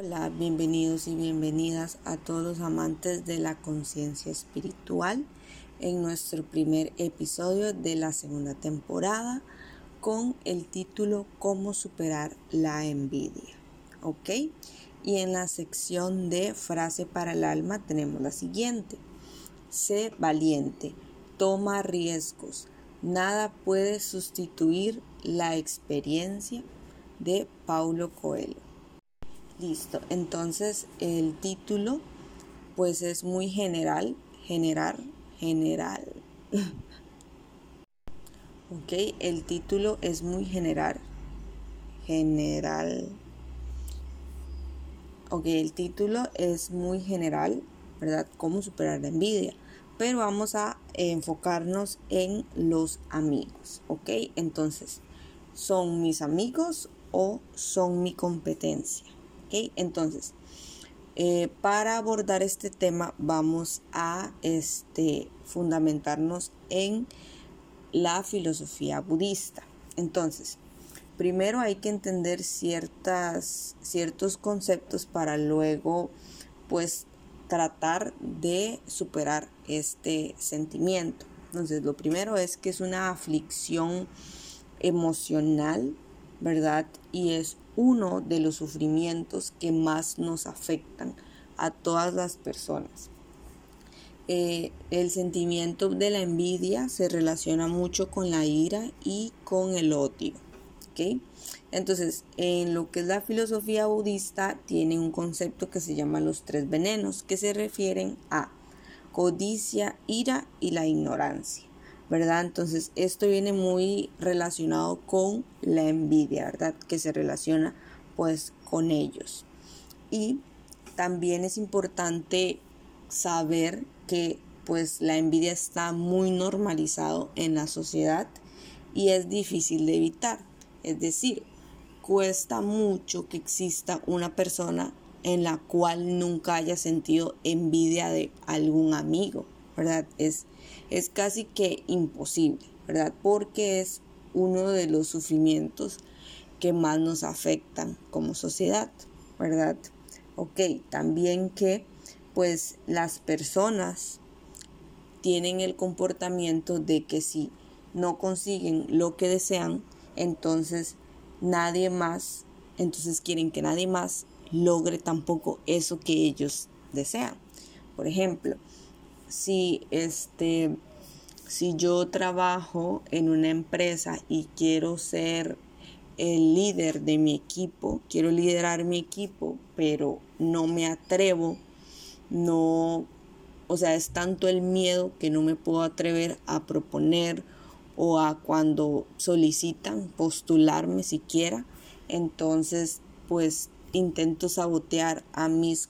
Hola, bienvenidos y bienvenidas a todos los amantes de la conciencia espiritual en nuestro primer episodio de la segunda temporada con el título Cómo superar la envidia. ¿Ok? Y en la sección de frase para el alma tenemos la siguiente. Sé valiente, toma riesgos, nada puede sustituir la experiencia de Paulo Coelho. Listo, entonces el título pues es muy general, general, general. ok, el título es muy general, general. Ok, el título es muy general, ¿verdad? Cómo superar la envidia. Pero vamos a enfocarnos en los amigos, ¿ok? Entonces, ¿son mis amigos o son mi competencia? Entonces, eh, para abordar este tema vamos a este, fundamentarnos en la filosofía budista. Entonces, primero hay que entender ciertas, ciertos conceptos para luego, pues, tratar de superar este sentimiento. Entonces, lo primero es que es una aflicción emocional, ¿verdad? Y es uno de los sufrimientos que más nos afectan a todas las personas. Eh, el sentimiento de la envidia se relaciona mucho con la ira y con el odio. Entonces, en lo que es la filosofía budista, tiene un concepto que se llama los tres venenos, que se refieren a codicia, ira y la ignorancia. ¿Verdad? Entonces esto viene muy relacionado con la envidia, ¿verdad? Que se relaciona pues con ellos. Y también es importante saber que pues la envidia está muy normalizado en la sociedad y es difícil de evitar. Es decir, cuesta mucho que exista una persona en la cual nunca haya sentido envidia de algún amigo, ¿verdad? Es es casi que imposible, ¿verdad? Porque es uno de los sufrimientos que más nos afectan como sociedad, ¿verdad? Ok, también que pues las personas tienen el comportamiento de que si no consiguen lo que desean, entonces nadie más, entonces quieren que nadie más logre tampoco eso que ellos desean. Por ejemplo, si este si yo trabajo en una empresa y quiero ser el líder de mi equipo, quiero liderar mi equipo, pero no me atrevo, no, o sea, es tanto el miedo que no me puedo atrever a proponer o a cuando solicitan postularme siquiera, entonces pues intento sabotear a mis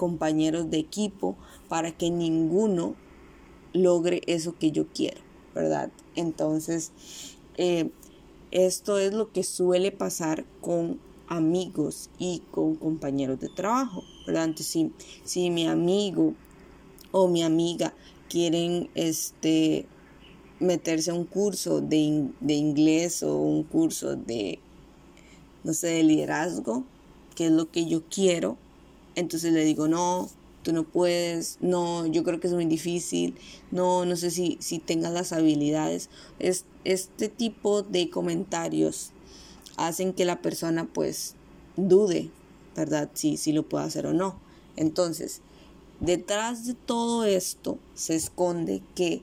compañeros de equipo para que ninguno logre eso que yo quiero, ¿verdad? Entonces, eh, esto es lo que suele pasar con amigos y con compañeros de trabajo, ¿verdad? Entonces, si, si mi amigo o mi amiga quieren este, meterse a un curso de, de inglés o un curso de, no sé, de liderazgo, que es lo que yo quiero, entonces le digo, no, tú no puedes, no, yo creo que es muy difícil, no, no sé si, si tengas las habilidades. Es, este tipo de comentarios hacen que la persona pues dude, ¿verdad? Si, si lo puede hacer o no. Entonces, detrás de todo esto se esconde que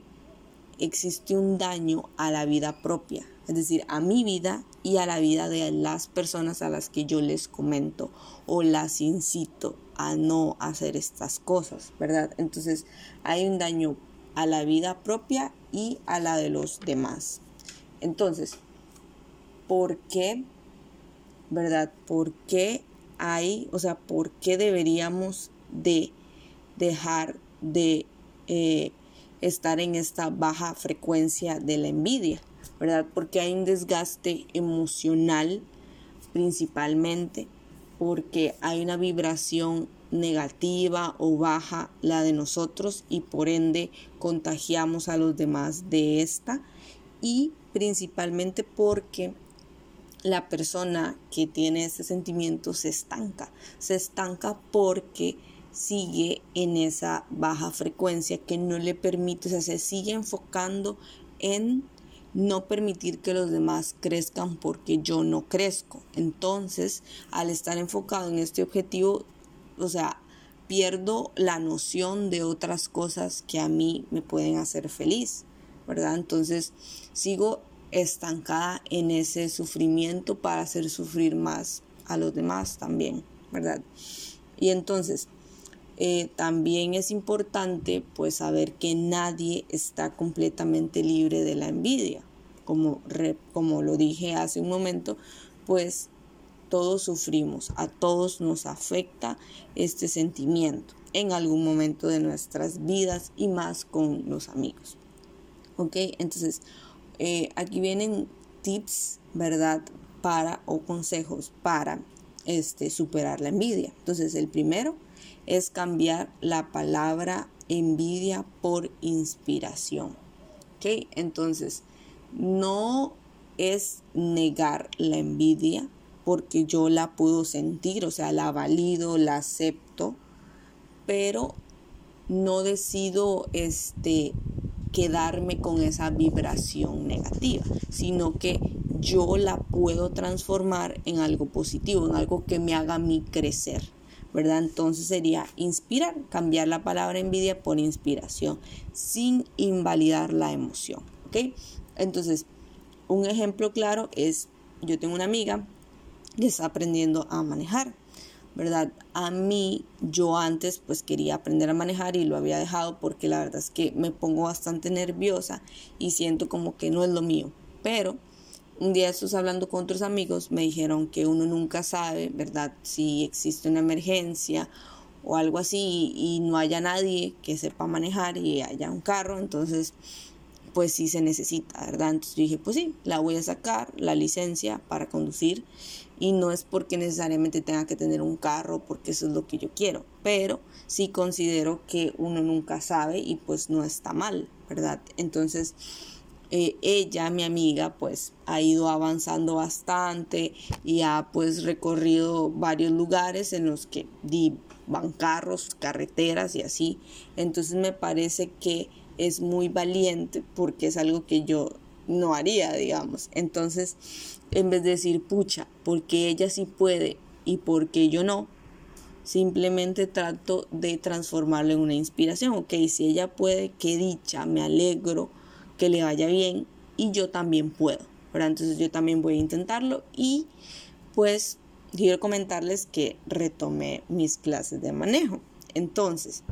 existe un daño a la vida propia, es decir, a mi vida y a la vida de las personas a las que yo les comento o las incito a no hacer estas cosas, ¿verdad? Entonces hay un daño a la vida propia y a la de los demás. Entonces, ¿por qué, verdad? ¿Por qué hay, o sea, por qué deberíamos de dejar de eh, estar en esta baja frecuencia de la envidia? ¿verdad? Porque hay un desgaste emocional principalmente, porque hay una vibración negativa o baja la de nosotros y por ende contagiamos a los demás de esta y principalmente porque la persona que tiene ese sentimiento se estanca. Se estanca porque sigue en esa baja frecuencia que no le permite, o sea, se sigue enfocando en no permitir que los demás crezcan porque yo no crezco. Entonces, al estar enfocado en este objetivo, o sea, pierdo la noción de otras cosas que a mí me pueden hacer feliz, ¿verdad? Entonces, sigo estancada en ese sufrimiento para hacer sufrir más a los demás también, ¿verdad? Y entonces, eh, también es importante pues saber que nadie está completamente libre de la envidia. Como, como lo dije hace un momento, pues todos sufrimos, a todos nos afecta este sentimiento en algún momento de nuestras vidas y más con los amigos. ¿Ok? Entonces, eh, aquí vienen tips, ¿verdad? Para o consejos para este, superar la envidia. Entonces, el primero es cambiar la palabra envidia por inspiración. ¿Ok? Entonces, no es negar la envidia porque yo la puedo sentir, o sea, la valido, la acepto, pero no decido este quedarme con esa vibración negativa, sino que yo la puedo transformar en algo positivo, en algo que me haga a mí crecer. ¿Verdad? Entonces sería inspirar, cambiar la palabra envidia por inspiración, sin invalidar la emoción, ¿ok? Entonces, un ejemplo claro es, yo tengo una amiga que está aprendiendo a manejar, ¿verdad? A mí, yo antes pues quería aprender a manejar y lo había dejado porque la verdad es que me pongo bastante nerviosa y siento como que no es lo mío, pero un día estos hablando con otros amigos me dijeron que uno nunca sabe, ¿verdad? Si existe una emergencia o algo así y no haya nadie que sepa manejar y haya un carro, entonces pues sí se necesita, ¿verdad? Entonces yo dije, pues sí, la voy a sacar, la licencia para conducir y no es porque necesariamente tenga que tener un carro porque eso es lo que yo quiero, pero sí considero que uno nunca sabe y pues no está mal, ¿verdad? Entonces eh, ella, mi amiga, pues ha ido avanzando bastante y ha pues recorrido varios lugares en los que van carros, carreteras y así. Entonces me parece que es muy valiente porque es algo que yo no haría, digamos. Entonces, en vez de decir, pucha, porque ella sí puede y porque yo no, simplemente trato de transformarlo en una inspiración. Ok, si ella puede, qué dicha, me alegro que le vaya bien y yo también puedo. Entonces yo también voy a intentarlo y pues quiero comentarles que retomé mis clases de manejo. Entonces,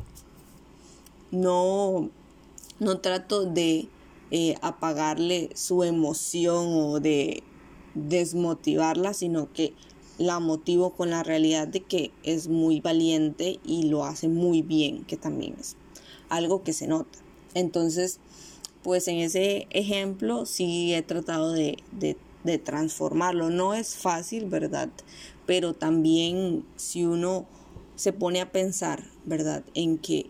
no, no trato de eh, apagarle su emoción o de desmotivarla, sino que la motivo con la realidad de que es muy valiente y lo hace muy bien, que también es algo que se nota. Entonces, pues en ese ejemplo sí he tratado de, transformarlo. No es fácil, ¿verdad? Pero también si uno se pone a pensar, ¿verdad? En que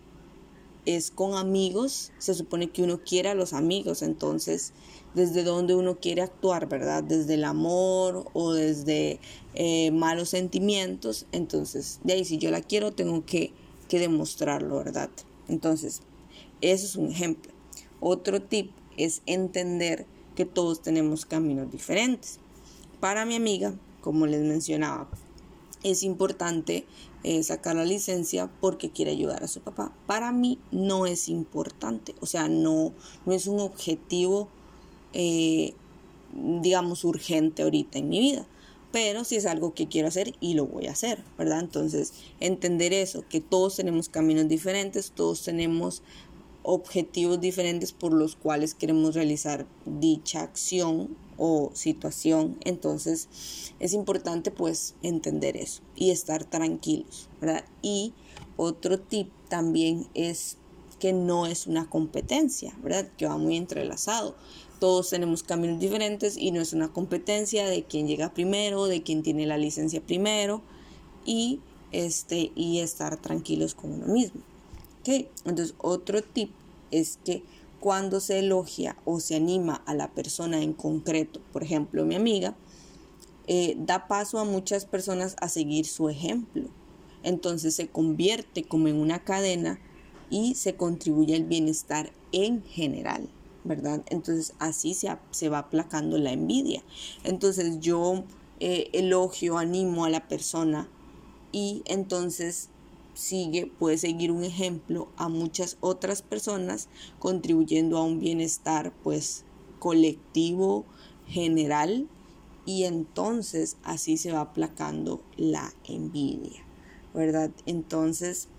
es con amigos, se supone que uno quiere a los amigos, entonces desde donde uno quiere actuar, ¿verdad? Desde el amor o desde eh, malos sentimientos, entonces de ahí si yo la quiero tengo que, que demostrarlo, ¿verdad? Entonces, eso es un ejemplo. Otro tip es entender que todos tenemos caminos diferentes. Para mi amiga, como les mencionaba, es importante eh, sacar la licencia porque quiere ayudar a su papá. Para mí no es importante, o sea, no, no es un objetivo, eh, digamos, urgente ahorita en mi vida. Pero si es algo que quiero hacer y lo voy a hacer, ¿verdad? Entonces, entender eso, que todos tenemos caminos diferentes, todos tenemos objetivos diferentes por los cuales queremos realizar dicha acción o situación. Entonces es importante pues entender eso y estar tranquilos, ¿verdad? Y otro tip también es que no es una competencia, ¿verdad? Que va muy entrelazado. Todos tenemos caminos diferentes y no es una competencia de quién llega primero, de quién tiene la licencia primero y este y estar tranquilos con uno mismo. Entonces, otro tip es que cuando se elogia o se anima a la persona en concreto, por ejemplo, mi amiga, eh, da paso a muchas personas a seguir su ejemplo. Entonces se convierte como en una cadena y se contribuye al bienestar en general, ¿verdad? Entonces así se, se va aplacando la envidia. Entonces yo eh, elogio, animo a la persona y entonces sigue, puede seguir un ejemplo a muchas otras personas contribuyendo a un bienestar pues colectivo, general y entonces así se va aplacando la envidia, ¿verdad? Entonces,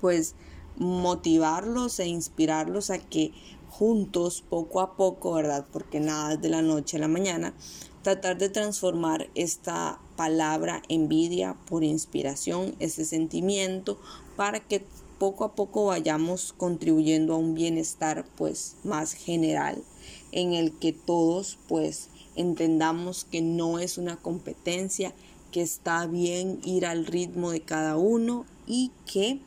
pues motivarlos e inspirarlos a que juntos, poco a poco, ¿verdad? Porque nada es de la noche a la mañana, tratar de transformar esta palabra envidia por inspiración, ese sentimiento, para que poco a poco vayamos contribuyendo a un bienestar pues más general en el que todos pues entendamos que no es una competencia, que está bien ir al ritmo de cada uno y que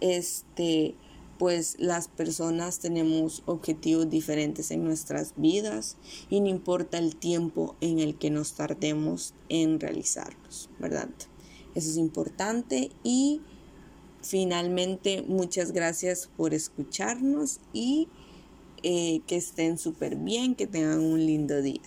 este pues las personas tenemos objetivos diferentes en nuestras vidas y no importa el tiempo en el que nos tardemos en realizarlos, ¿verdad? Eso es importante y finalmente muchas gracias por escucharnos y eh, que estén súper bien, que tengan un lindo día.